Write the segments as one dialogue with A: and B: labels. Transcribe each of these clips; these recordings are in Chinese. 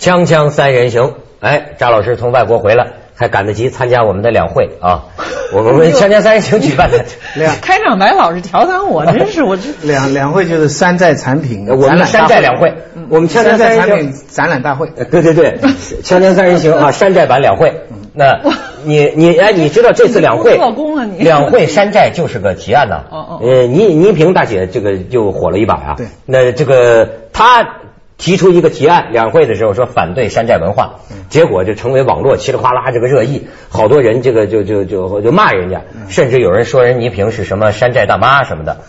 A: 锵锵三人行，哎，张老师从外国回来，还赶得及参加我们的两会啊！我们 锵锵三人行举办的
B: 两
C: 开场白老是调侃我，真是 我这
B: 两两会就是山寨产品，
A: 我们山寨两会，我们锵锵三人行
B: 产品展览大会。
A: 呃对对对，锵锵三人行啊，山寨版两会。那你你哎，你知道这次两会两会山寨就是个提案呐。
C: 哦哦
A: 呃，倪倪萍大姐这个就火了一把啊。
B: 对
A: 那这个她提出一个提案，两会的时候说反对山寨文化，结果就成为网络稀里哗啦这个热议，好多人这个就就就就骂人家，甚至有人说人倪萍是什么山寨大妈什么的。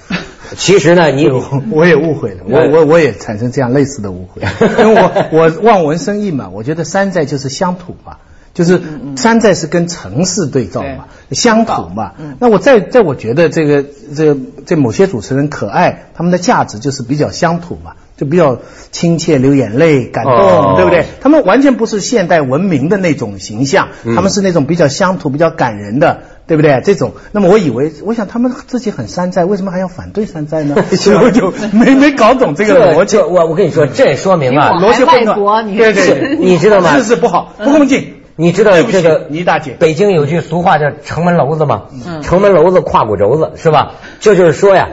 A: 其实呢，你
B: 我我也误会了，我我我也产生这样类似的误会，因为我我望文生义嘛，我觉得山寨就是乡土嘛。就是山寨是跟城市对照嘛，乡土嘛。那我在在我觉得这个这个这某些主持人可爱，他们的价值就是比较乡土嘛，就比较亲切，流眼泪，感动，
A: 哦
B: 对不对？他们完全不是现代文明的那种形象，他们是那种比较乡土、比较感人的，对不对？这种，那么我以为，我想他们自己很山寨，为什么还要反对山寨呢？所以我就没没搞懂这个逻辑。
A: 我我跟你说，这也说明啊，
B: 逻辑混乱，对对对，
A: 你知道吗
B: 事实不好，不恭敬。
A: 你知道这个
B: 倪大姐
A: 北京有句俗话叫“城门楼子”吗？
C: 嗯
A: 城门楼子胯骨轴子是吧？这就是说呀。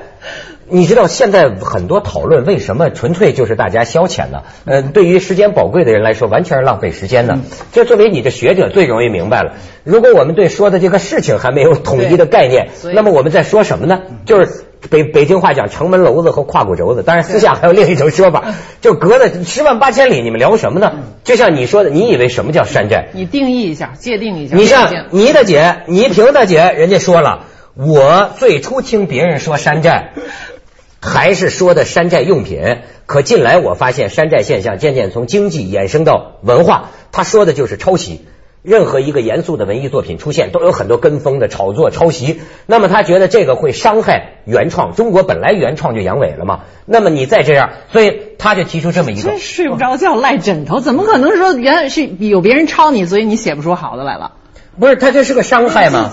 A: 你知道现在很多讨论为什么纯粹就是大家消遣呢？呃，对于时间宝贵的人来说，完全是浪费时间的。这作为你的学者最容易明白了。如果我们对说的这个事情还没有统一的概念那么我们在说什么呢？就是北北京话讲城门楼子和胯骨轴子，当然私下还有另一种说法，就隔了十万八千里，你们聊什么呢？就像你说的，你以为什么叫山寨？
C: 你定义一下，界定一下。
A: 你像倪大姐、倪萍大姐，人家说了，我最初听别人说山寨，还是说的山寨用品，可近来我发现山寨现象渐渐从经济衍生到文化，他说的就是抄袭。任何一个严肃的文艺作品出现，都有很多跟风的炒作、抄袭。那么他觉得这个会伤害原创，中国本来原创就阳痿了嘛。那么你再这样，所以他就提出这么一个
C: 真睡不着觉赖枕头，怎么可能说原是有别人抄你，所以你写不出好的来了？
A: 不是，他这是个伤害吗？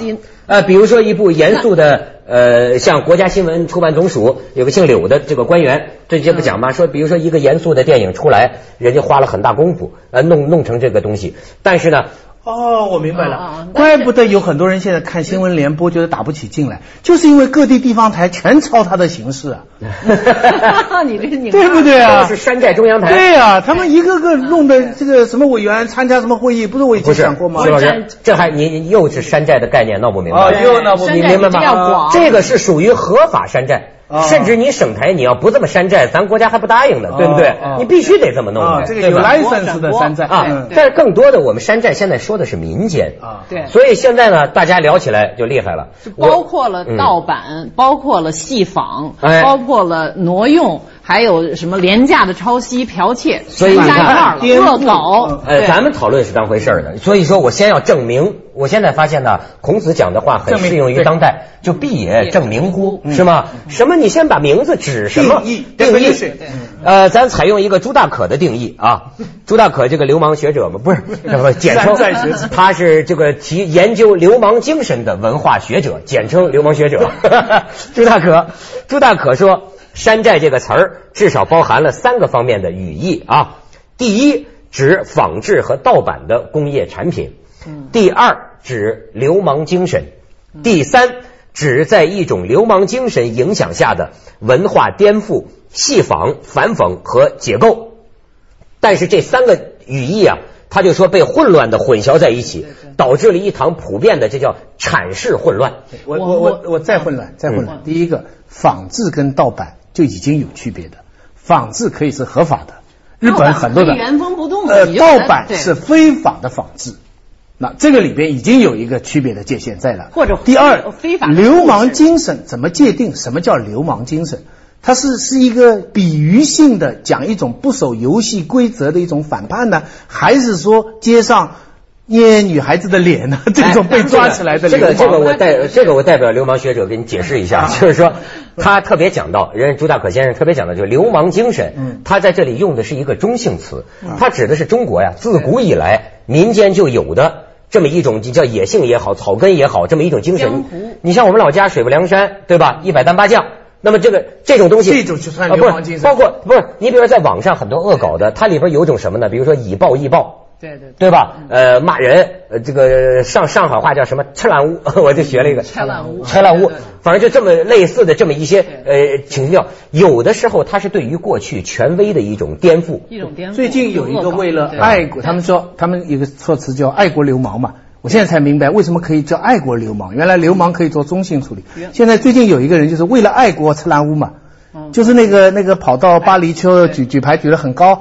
A: 呃，比如说一部严肃的，呃，像国家新闻出版总署有个姓柳的这个官员，这这不讲吗？说比如说一个严肃的电影出来，人家花了很大功夫，呃，弄弄成这个东西，但是呢，
B: 哦，我明白
C: 啊
B: 了
C: 啊，
B: 怪不得有很多人现在看新闻联播觉得打不起劲来，就是因为各地地方台全抄他的形式啊，
C: 你这你
B: 对不对啊
A: 都？是山寨中央台。
B: 对呀、他们一个个弄的这个什么委员参加什么会议，不是我以
A: 不是
B: 前讲过吗
A: 徐？老师，这还你你又是山寨的概念，闹不明白？
B: 哦又闹不
C: 明白
A: 你明白吗
C: 广？
A: 这个是属于合法山寨。
B: 哦
A: 甚至你省台你要不这么山寨，咱国家还不答应呢，对不对？你必须得这么弄
B: 啊，这个有 license 的山寨。
A: 啊
B: 嗯，
A: 但是更多的我们山寨现在说的是民间
B: 啊。
C: 对。
A: 所以现在呢，大家聊起来就厉害了，
C: 包括了
A: 嗯
C: 盗版，包括了戏仿，
A: 哎。
C: 包括了挪用，还有什么廉价的抄袭、剽窃，
A: 所以
C: 全加一
A: 你看
C: 块儿了，恶搞。
A: 呃，咱们讨论是当回事儿的，所以说我先要证明。我现在发现呢，孔子讲的话很适用于当代，就必也证明乎，是吗？什么？你先把名字指什么
B: 定义
A: 定义？呃，咱采用一个朱大可的定义啊，朱大可这个流氓学者嘛，不是，不 简称他是这个提研究流氓精神的文化学者，简称流氓学者。朱大可，朱大可说，山寨这个词儿至少包含了三个方面的语义啊。第一，指仿制和盗版的工业产品；第二，指流氓精神；第三，指在一种流氓精神影响下的文化颠覆、戏仿、反讽和解构。但是这三个语义啊，他就说被混乱的混淆在一起，导致了一堂普遍的这叫阐释混乱。
B: 我我我我再混乱，再混
A: 嗯
B: 乱。第一个，仿制跟盗版就已经有区别的，仿制可以是合法的，日本很多的
C: 盗版可以原封不动的
B: 呃，盗版是非法的仿制。那这个里边已经有一个区别的界限在了。
C: 或者
B: 第二，
C: 非法
B: 流氓精神怎么界定？什么叫流氓精神？它是是一个比喻性的讲一种不守游戏规则的一种反叛呢，还是说街上捏女孩子的脸呢？这种被抓起来的
A: 这个这个我代 这个我代表流氓学者给你解释一下，就是说他特别讲到，人家朱大可先生特别讲到，就是流氓精神
B: 嗯，
A: 他在这里用的是一个中性词，他指的是中国呀自古以来民间就有的。这么一种叫野性也好，草根也好，这么一种精神
C: 江湖。
A: 你像我们老家水泊梁山，对吧？一百单八将，那么这个这种东西，
B: 这种就算
A: 啊
B: 流氓精神
A: 不是包括不是你比如说在网上很多恶搞的，它里边有一种什么呢？比如说以暴易暴。
C: 对对
A: 对。吧？呃，骂人，呃，这个上上海话叫什么“吃烂屋”，我就学了一个“
C: 拆烂屋。
A: 拆烂屋。
C: 对对对”，
A: 反正就这么类似的这么一些呃情调，有的时候它是对于过去权威的一种颠覆。
C: 一种颠覆。
B: 最近有一个为了爱国，他们说他们有个措辞叫爱国流氓嘛。我现在才明白为什么可以叫爱国流氓，原来流氓可以做中性处理。现在最近有一个人就是为了爱国吃烂屋嘛，
C: 嗯。
B: 就是那个那个跑到巴黎去举举牌举得很高，呃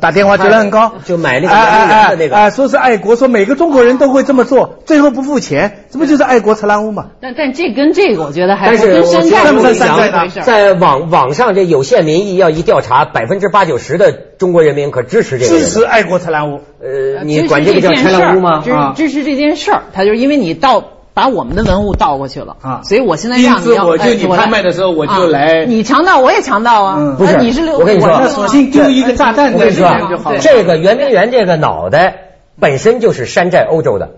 B: 打电话质量很高，
A: 就买那个
B: 哎哎
A: 圆的那个
B: 哎哎说是爱国，说每个中国人都会这么做，最后不付钱，这不就是爱国吃蓝屋嘛？
C: 但但这跟这个我觉得还
A: 但是
C: 跟山寨不一样。
A: 在网网上这有限民意要一调查，百分之八九十的中国人民可支持这个
B: 支持爱国吃蓝屋。
A: 呃，你管这个叫拆烂屋吗？
C: 支持这件事儿，他就是因为你倒把我们的文物倒过去了
B: 啊
C: 所以我现在让
B: 因此
C: 你要
B: 我就你拍卖的时候我就
C: 啊
B: 来
C: 你强盗我也强盗啊，
B: 嗯
A: 不是
C: 那你是六，
A: 我跟你说
B: 索性丢一个炸弹
A: 我跟你说啊
B: 面就好了。
A: 这个圆明园这个脑袋本身就是山寨欧洲的，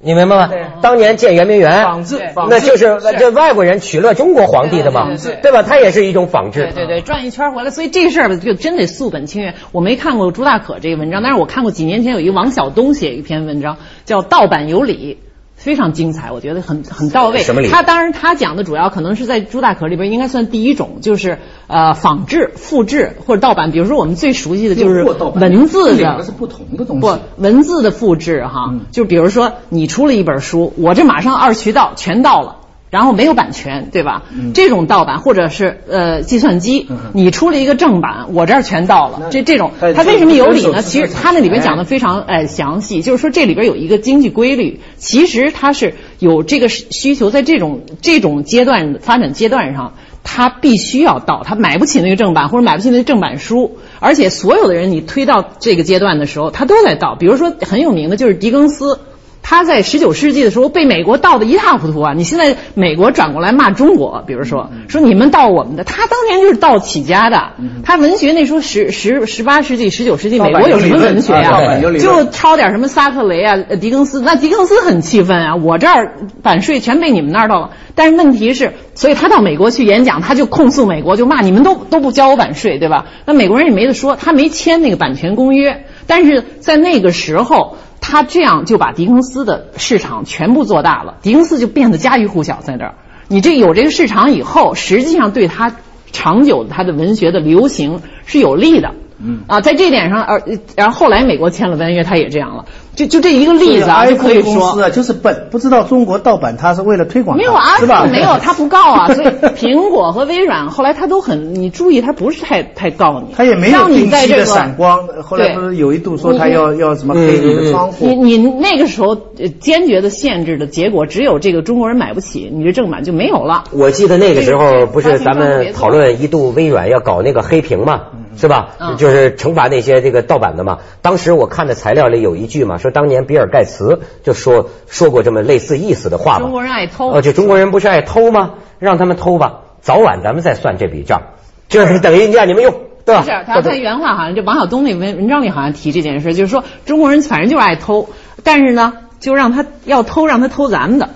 A: 你明白吗？当年建圆明园，
B: 仿制，仿
A: 那就是这外国人取乐中国皇帝的嘛
C: 对
A: 吧？它也是一种仿制。
C: 对对对，转一圈回来，所以这事儿就真得溯本清源。我没看过朱大可这个文章，但是我看过几年前有一个王晓东写一篇文章，叫《盗版有理》。非常精彩，我觉得很很到位。
A: 什么理
C: 他当然他讲的主要可能是在朱大壳里边应该算第一种，就是呃仿制、复制或者盗版。比如说我们最熟悉的就是文字的
B: 两个是不同的东西。
C: 不，文字的复制哈，
B: 嗯
C: 就比如说你出了一本书，我这马上二渠道全到了。然后没有版权，对吧？
B: 嗯
C: 这种盗版或者是呃计算机，
B: 嗯
C: 你出了一个正版，我这儿全盗了。这这种
B: 它
C: 它为什么有理呢？其实它那里边讲的非常哎详细，就是说这里边有一个经济规律，其实它是有这个需求，在这种这种阶段发展阶段上。他必须要盗，他买不起那个正版或者买不起那个正版书，而且所有的人你推到这个阶段的时候，他都在盗。比如说很有名的就是狄更斯，他在十九世纪的时候被美国盗得一塌糊涂啊！你现在美国转过来骂中国，比如说说你们盗我们的，他当年就是盗起家的。他文学那时候十十十八世纪、十九世纪，美国有什么文学
B: 盗
C: 呀、
B: 版有理论
C: 就抄点什么萨克雷啊、呃狄更斯，那狄更斯很气愤啊，我这儿版税全被你们那儿盗了。但是问题是，所以他到美国去演讲，他就控诉美国，就骂你们都都不交我版税，对吧？那美国人也没得说，他没签那个版权公约，但是在那个时候。他这样就把狄更斯的市场全部做大了，狄更斯就变得家喻户晓在这儿。你这有这个市场以后，实际上对他长久的他的文学的流行是有利的。嗯啊，在这点上，而，然后后来美国签了文约，他也这样了。就就这一个例子啊，就可以
B: iPhone 公司
C: 说。
B: 啊，就是本，不知道中国盗版，它是为了推广，
C: 没有啊，
B: 是吧？
C: 没有，他不告啊，所以苹果和微软后来他都很，你注意，他不是太太告你，
B: 它也没有
C: 让你
B: 定期的
C: 在这个
B: 闪光，后来不是有一度说他要要什么黑你的窗户？
C: 你你那个时候呃坚决的限制的结果，只有这个中国人买不起，你这正版就没有了。
A: 我记得那个时候不是咱们讨论一度微软要搞那个黑屏嘛，是吧？
C: 嗯
A: 就是惩罚那些这个盗版的嘛。当时我看的材料里有一句嘛，说当年比尔盖茨就说说过这么类似意思的话嘛。
C: 中国人爱偷
A: 哦，就中国人不是爱偷吗？让他们偷吧，早晚咱们再算这笔账，就是等于让你们用，对吧？
C: 是他他原话好像就王晓东那文文章里好像提这件事，就是说中国人反正就是爱偷，但是呢，就让他要偷，让他偷咱们的。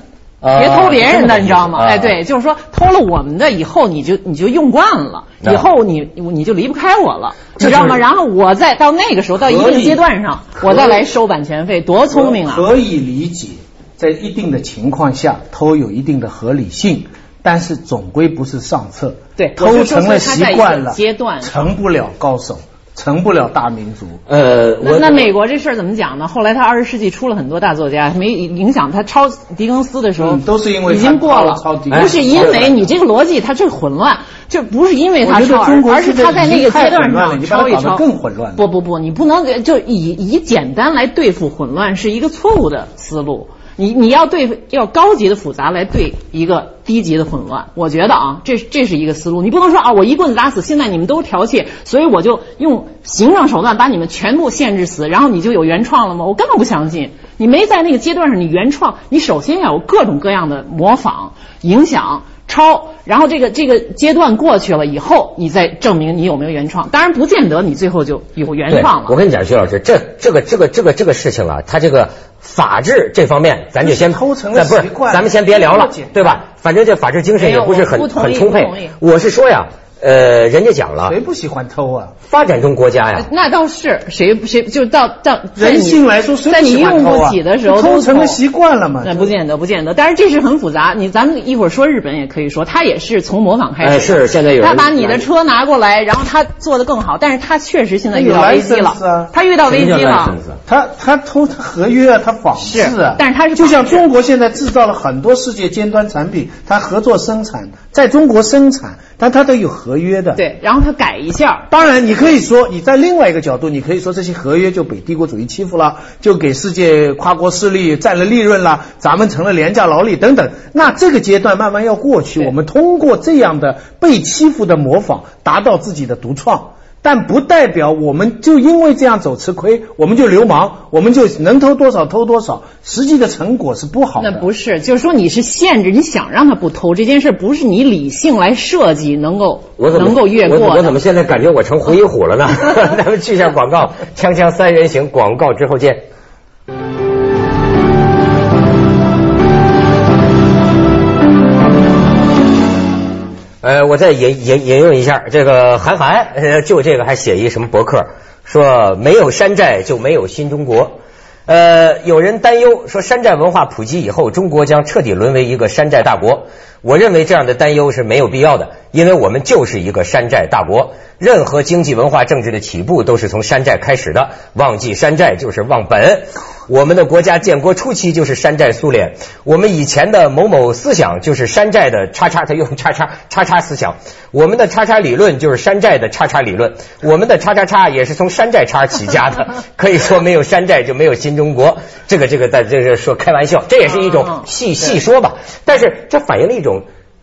A: 啊
C: 别偷别人的，你知道吗？哎，对，就是说偷了我们的以后，你就你就用惯了，
A: 啊
C: 以后你你就离不开我了，你知道吗？然后我再到那个时候，到一定阶段上，我再来收版权费，多聪明啊！
B: 可以理解，在一定的情况下偷有一定的合理性，但是总归不是上策。
C: 对
B: 偷成了习惯了，
C: 阶段
B: 成不了高手，成不了大民族。
A: 呃，我
C: 那那美国这事儿怎么讲呢？后来他二十世纪出了很多大作家，没影响他抄狄更斯的时候，
B: 嗯都是因为
C: 已经过了
B: 抄抄狄，
C: 不是因为你这个逻辑它这混乱，这不是因为他抄，而是他在那个阶段上抄一抄，
B: 更混乱
C: 不不不，你不能就以以简单来对付混乱是一个错误的思路。你你要对要高级的复杂来对一个低级的混乱，我觉得啊，这这是一个思路。你不能说啊，我一棍子打死，现在你们都剽窃，所以我就用行政手段把你们全部限制死，然后你就有原创了吗？我根本不相信。你没在那个阶段上，你原创，你首先要有各种各样的模仿、影响、抄，然后这个这个阶段过去了以后，你再证明你有没有原创。当然，不见得你最后就有原创了。
A: 我跟你讲，徐老师，这这个这个这个这个事情啊，它这个法治这方面，咱就先
B: 偷成了
A: 咱不是
B: 习惯
A: 咱们先别聊了对吧？反正这法治精神也不是很很充沛。我是说呀，呃，人家讲了
B: 谁，不喜欢偷啊？
A: 发展中国家呀，
C: 那倒是谁谁就到到
B: 人性来说，谁
C: 在你
B: 不喜欢
C: 用不
B: 偷啊
C: 起的时候
B: 偷成了习惯了嘛？
C: 那不见得，不见得。但是这是很复杂。你咱们一会儿说日本也可以说，他也是从模仿开始。
A: 哎是现在有人
C: 他把你的车拿过来，然后他做的更好，但是他确实现在遇到危机了。他遇到危机了。
B: 他他偷他合约啊，他仿制啊，
C: 但是他是
B: 就像中国现在制造了很多世界尖端产品，他合作生产，在中国生产，但他都有合约的。，
C: 对，然后他改一下，
B: 当然你可以说，你在另外一个角度，你可以说这些合约就被帝国主义欺负了，就给世界跨国势力占了利润了，咱们成了廉价劳力等等。那这个阶段慢慢要过去，我们通过这样的被欺负的模仿，达到自己的独创。但不代表我们就因为这样走吃亏，我们就流氓，我们就能偷多少偷多少，实际的成果是不好的。
C: 那不是，就是说你是限制，你想让他不偷这件事，不是你理性来设计能够
A: 我怎么
C: 能够越过。
A: 我我怎么现在感觉我成胡一虎了呢？咱们去一下广告，锵锵三人行，广告之后见。呃，我再引引引用一下这个韩寒，呃，就这个还写一什么博客，说没有山寨就没有新中国。呃，有人担忧说山寨文化普及以后，中国将彻底沦为一个山寨大国。我认为这样的担忧是没有必要的，因为我们就是一个山寨大国。任何经济、文化、政治的起步都是从山寨开始的，忘记山寨就是忘本。我们的国家建国初期就是山寨苏联，我们以前的某某思想就是山寨的叉叉，他用叉叉叉叉思想，我们的叉叉理论就是山寨的叉叉理论，我们的叉叉叉也是从山寨叉起家的，可以说没有山寨就没有新中国。这个这个在这是说开玩笑，这也是一种细细说吧，但是这反映了一种。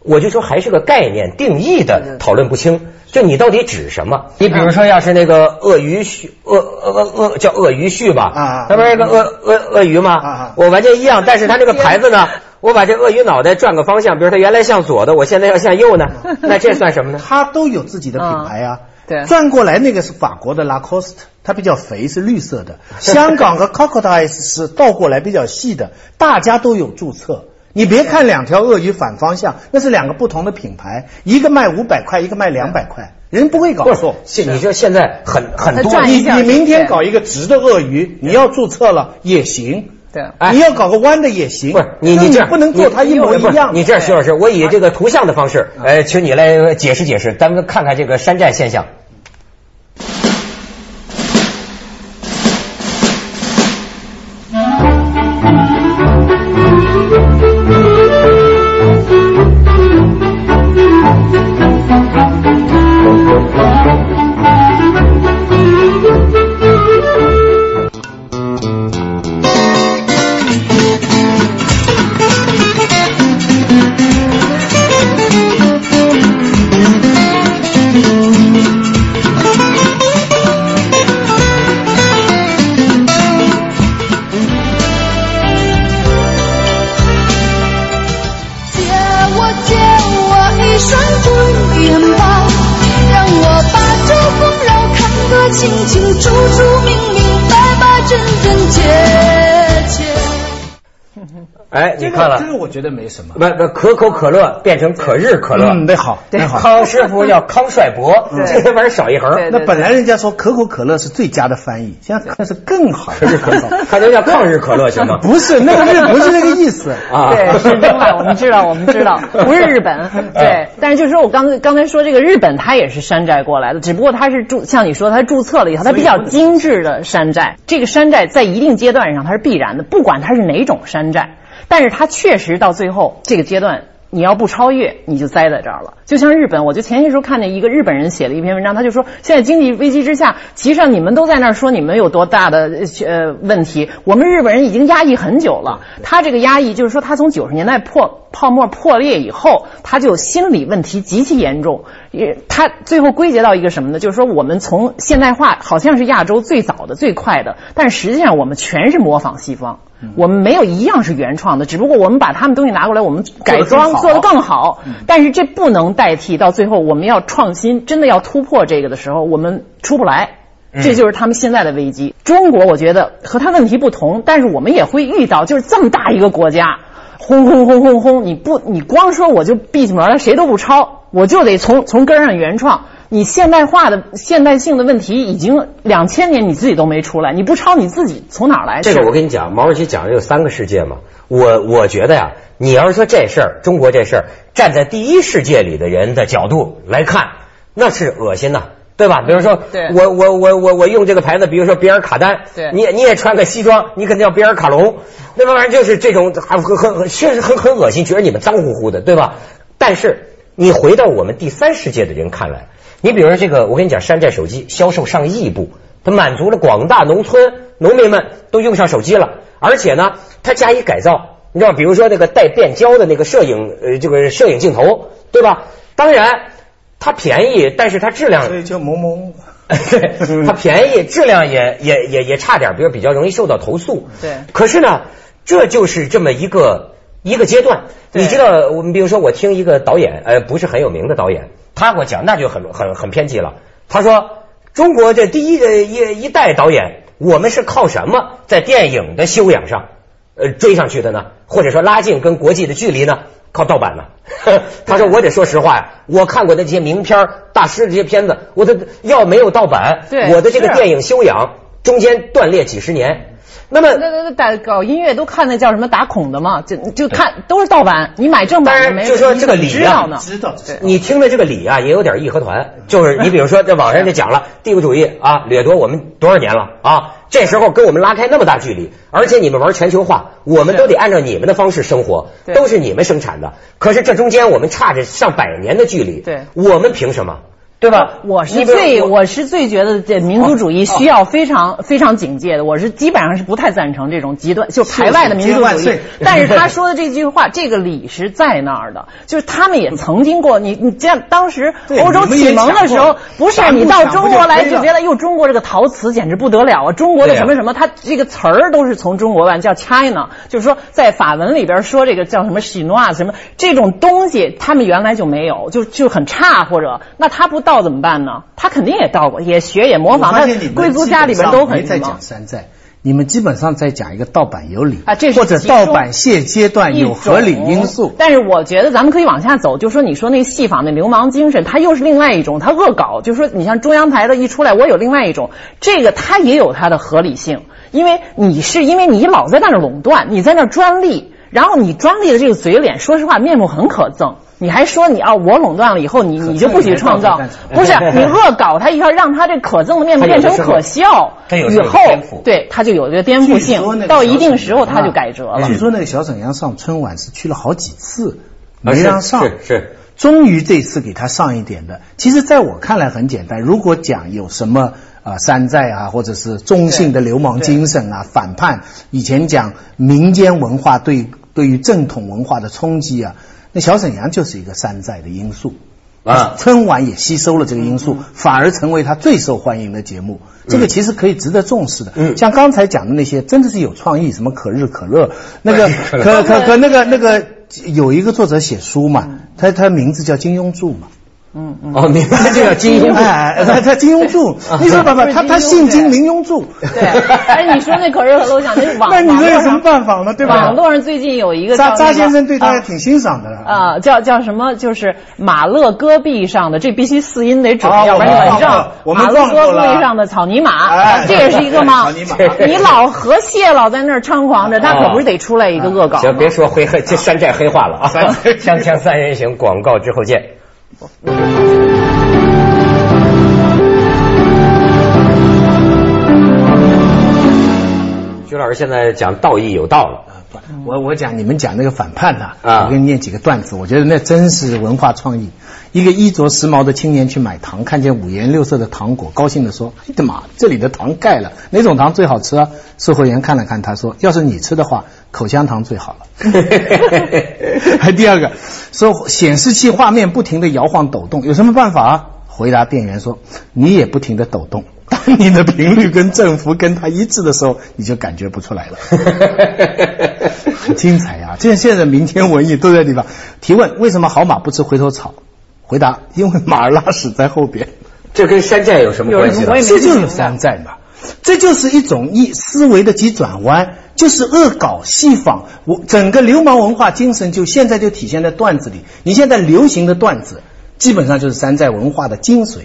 A: 我就说还是个概念定义的讨论不清，就你到底指什么？你比如说，要是那个鳄鱼须，鳄鳄鳄叫鳄鱼须吧，
B: 啊
A: 它不是个鳄鳄鳄鱼吗？
B: 啊
A: 我完全一样，但是它这个牌子呢，我把这鳄鱼脑袋转个方向，比如它原来向左的，我现在要向右呢，那这算什么呢？
B: 它都有自己的品牌啊。
C: 对
B: 转过来那个是法国的 Lacoste，它比较肥，是绿色的。香港和 Crocodiles 是倒过来比较细的，大家都有注册。你别看两条鳄鱼反方向，那是两个不同的品牌，一个卖五百块，一个卖两百块，人不会搞错。，
A: 现你说现在很很多
B: 你你明天搞一个直的鳄鱼，你要注册了也行。
C: 对
A: 哎
B: 你要搞个弯的也行。
A: 不是你你这样
B: 不能做它一模一样。
A: 你这样徐老师，我以这个图像的方式，呃，请你来解释解释，咱们看看这个山寨现象。
D: 这
B: 个
A: 看了
B: 这？个我觉得没什么。
A: 不不，可口可乐变成可日可乐，
B: 嗯，那好，那好。
A: 康师傅叫康帅博，这玩意儿少一横，
B: 那本来人家说可口可乐是最佳的翻译，现在可是更好，可是很好。
A: 它能叫抗日可乐行吗？
B: 不是那个日，不是那个意思
A: 啊
C: 对，是另外，我们知道，我们知道，不是日本，对。但是就是说我刚才刚才说这个日本，它也是山寨过来的，只不过它是注，像你说，它注册了以后，它比较精致的山寨。这个山寨在一定阶段上它是必然的，不管它是哪种山寨，但是它确实到最后这个阶段。你要不超越，你就栽在这儿了。就像日本，我就前些时候看见一个日本人写了一篇文章，他就说，现在经济危机之下，其实上你们都在那儿说你们有多大的呃问题，我们日本人已经压抑很久了。他这个压抑就是说，他从九十年代破泡沫破裂以后，他就心理问题极其严重。也他最后归结到一个什么呢？就是说，我们从现代化好像是亚洲最早的、最快的，但实际上我们全是模仿西方。我们没有一样是原创的，只不过我们把他们东西拿过来，我们改装做得更好。但是这不能代替到最后我们要创新，真的要突破这个的时候，我们出不来。这就是他们现在的危机。中国我觉得和他问题不同，但是我们也会遇到，就是这么大一个国家，轰轰轰轰轰，你不你光说我就闭起门来谁都不抄，我就得从从根上原创。你现代化的现代性的问题已经两千年你自己都没出来，你不抄你自己从哪儿来？
A: 这个我跟你讲，毛主席讲的有三个世界嘛。我我觉得呀，你要是说这事儿，中国这事儿，站在第一世界里的人的角度来看，那是恶心呐。对吧？比如说，我我我我我用这个牌子，比如说比尔卡丹，
C: 对
A: 你也你也穿个西装，你肯定叫比尔卡龙，那玩意儿就是这种很很很确实很很恶心，觉得你们脏乎乎的，对吧？但是你回到我们第三世界的人看来，你比如说这个，我跟你讲，山寨手机销售上亿部，它满足了广大农村农民们都用上手机了，而且呢，它加以改造，你知道，比如说那个带变焦的那个摄影呃这个摄影镜头，对吧？当然。它便宜，但是它质量，
B: 所以叫萌萌。
A: 对，它便宜，质量也也也也差点，比如比较容易受到投诉。
C: 对。
A: 可是呢，这就是这么一个一个阶段。你知道，我们比如说，我听一个导演，呃，不是很有名的导演，他给我讲，那就很很很偏激了。他说，中国这第一一一代导演，我们是靠什么在电影的修养上，呃，追上去的呢？或者说拉近跟国际的距离呢？靠盗版呢？他说：“我得说实话呀，我看过那些名片大师这些片子，我的要没有盗版，我的这个电影修养中间断裂几十年。那么
C: 那那那打搞音乐都看那叫什么打孔的嘛？就就看都是盗版，你买正版的没？
A: 就说这个理
C: 啊，
B: 知道
A: 你听的这个理啊，也有点义和团，就是你比如说在网上就讲了帝国主义啊掠夺我们多少年了啊。”这时候跟我们拉开那么大距离，而且你们玩全球化，我们都得按照你们的方式生活，都是你们生产的。可是这中间我们差着上百年的距离，
C: 对，
A: 我们凭什么？对吧？
C: 我是最我是最觉得这民族主义需要非常非常警戒的。我是基本上是不太赞成这种极端就排外的民族主义。但是他说的这句话，这个理是在那儿的，就是他们也曾经过。你你这样当时欧洲启蒙的时候，不是你到中国来就觉得哟，中国这个陶瓷简直不得了啊！中国的什么什么，它这个词儿都是从中国来，叫 China，就是说在法文里边说这个叫什么 Chinois 什么这种东西，他们原来就没有，就就很差或者那他不到。到怎么办呢？他肯定也盗过，也学也模仿。他贵族家里边都很
B: 在讲山寨，你们基本上在讲一个盗版有理
C: 啊，这
B: 是或者盗版现阶段有合理因素。
C: 但是我觉得咱们可以往下走，就说你说那个戏仿那流氓精神，它又是另外一种，它恶搞。就说你像中央台的一出来，我有另外一种，这个它也有它的合理性，因为你是因为你老在那儿垄断，你在那儿专利，然后你专利的这个嘴脸，说实话面目很可憎。你还说你啊，我垄断了以后，你你就不许创造？不是 你恶搞他一下，让他这可憎的面目变成可笑，以后对他就有这个颠覆性。到一定时候他就改折了。
B: 据说那个小沈阳上春晚是去了好几次，没让上，
A: 是是，
B: 终于这次给他上一点的。其实在我看来很简单，如果讲有什么啊山寨啊，或者是中性的流氓精神啊，反叛，以前讲民间文化对对于正统文化的冲击啊。那小沈阳就是一个山寨的因素啊，春晚也吸收了这个因素，反而成为他最受欢迎的节目。这个其实可以值得重视的。嗯，像刚才讲的那些，真的是有创意，什么可日可乐，那个可可可那个那个有一个作者写书嘛，他他名字叫金庸柱嘛。
A: 嗯嗯哦，明白，这叫金庸
B: 哎，他他金庸著，你说爸爸，他他姓金，名庸著。
C: 对，哎，你说那可是很漏想，那 网
B: 那你说有什么办法呢？对吧？
C: 网络上最近有一个
B: 扎扎先生对他也挺欣赏的
C: 啊，叫叫什么？就是马勒戈壁上的，这必须四音得准，要不然你稳正。马勒戈壁上的草泥马，这也是一个吗？
B: 草泥马，
C: 你老和谢老在那儿猖狂着，他可不是得出来一个恶搞。
A: 行，别说黑黑这山寨黑化了啊！锵锵三人行，广告之后见。徐老师现在讲道义有道了。
B: 我我讲你们讲那个反叛呐，我给你念几个段子，我觉得那真是文化创意。一个衣着时髦的青年去买糖，看见五颜六色的糖果，高兴的说：“哎的妈，这里的糖盖了，哪种糖最好吃啊？”售货员看了看他，说：“要是你吃的话，口香糖最好了。”还第二个说显示器画面不停的摇晃抖动，有什么办法啊？回答店员说：“你也不停的抖动。”当你的频率跟振幅跟它一致的时候，你就感觉不出来了。很精彩呀！这现在民间文艺都在地方。提问：为什么好马不吃回头草？回答：因为马儿拉屎在后边。
A: 这跟山寨有什么关系
B: 这就是山寨嘛，这就是一种一思维的急转弯，就是恶搞戏仿。我整个流氓文化精神就现在就体现在段子里。你现在流行的段子，基本上就是山寨文化的精髓。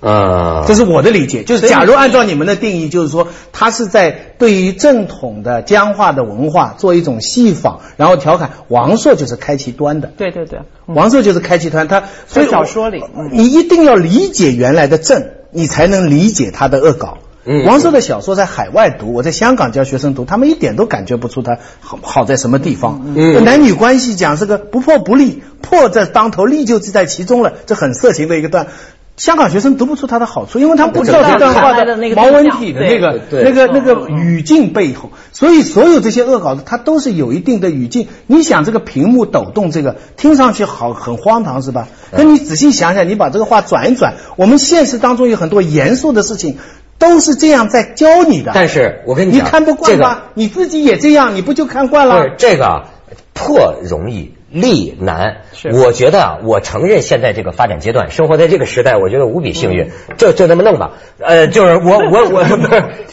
A: 啊，
B: 这是我的理解，就是假如按照你们的定义，就是说他是在对于正统的僵化的文化做一种戏仿，然后调侃。王朔就是开其端的，
C: 对对对，
B: 王朔就是开其端，他所以
C: 小说里嗯
B: 你一定要理解原来的正，你才能理解他的恶搞。
A: 嗯
B: 王朔的小说在海外读，我在香港教学生读，他们一点都感觉不出他好好在什么地方。
A: 嗯
B: 男女关系讲是个不破不立，破在当头，立就在其中了，这很色情的一个段。香港学生读不出他的好处，因为他不知道这段话
C: 的那个
B: 毛文体的那个
A: 对
B: 那个那个语境背后，所以所有这些恶搞的，它都是有一定的语境。你想这个屏幕抖动，这个听上去好很荒唐是吧？可你仔细想想，你把这个话转一转，我们现实当中有很多严肃的事情。都是这样在教你的，
A: 但是我跟你讲
B: 你看不惯
A: 这
B: 吗？你自己也这样，你不就看惯
A: 不是
B: 了？
A: 这个啊破容易。立难，我觉得啊，我承认现在这个发展阶段，生活在这个时代，我觉得无比幸运。就就这么弄吧，呃，就是我我我 不是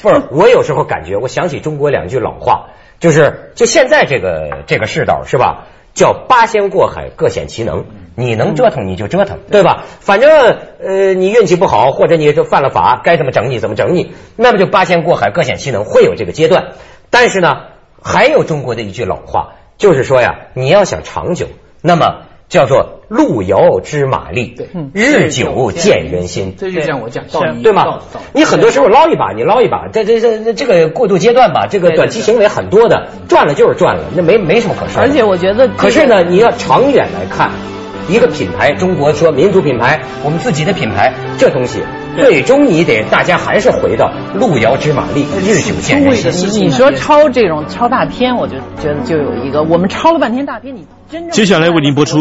A: 不是，我有时候感觉，我想起中国两句老话，就是就现在这个这个世道是吧？叫八仙过海，各显其能。你能折腾你就折腾，对吧？反正呃，你运气不好，或者你就犯了法，该怎么整你怎么整你，那么就八仙过海，各显其能，会有这个阶段。但是呢，还有中国的一句老话，就是说呀，你要想长久，那么叫做路遥知马力，日久见人心。
B: 这就像我讲道理，
A: 对吗？你很多时候捞一把，你捞一把，这这这这个过渡阶段吧，这个短期行为很多的，赚了就是赚了，那没没什么可说的。
C: 而且我觉得
A: 可是呢，你要长远来看，一个品牌，中国说民族品牌，我们自己的品牌，这东西最终你得大家还是回到路遥知马力，日久见人心。
C: 你你说抄这种抄大片，我就觉得就有一个，我们抄了半天大片，你真正
E: 接下来为您播出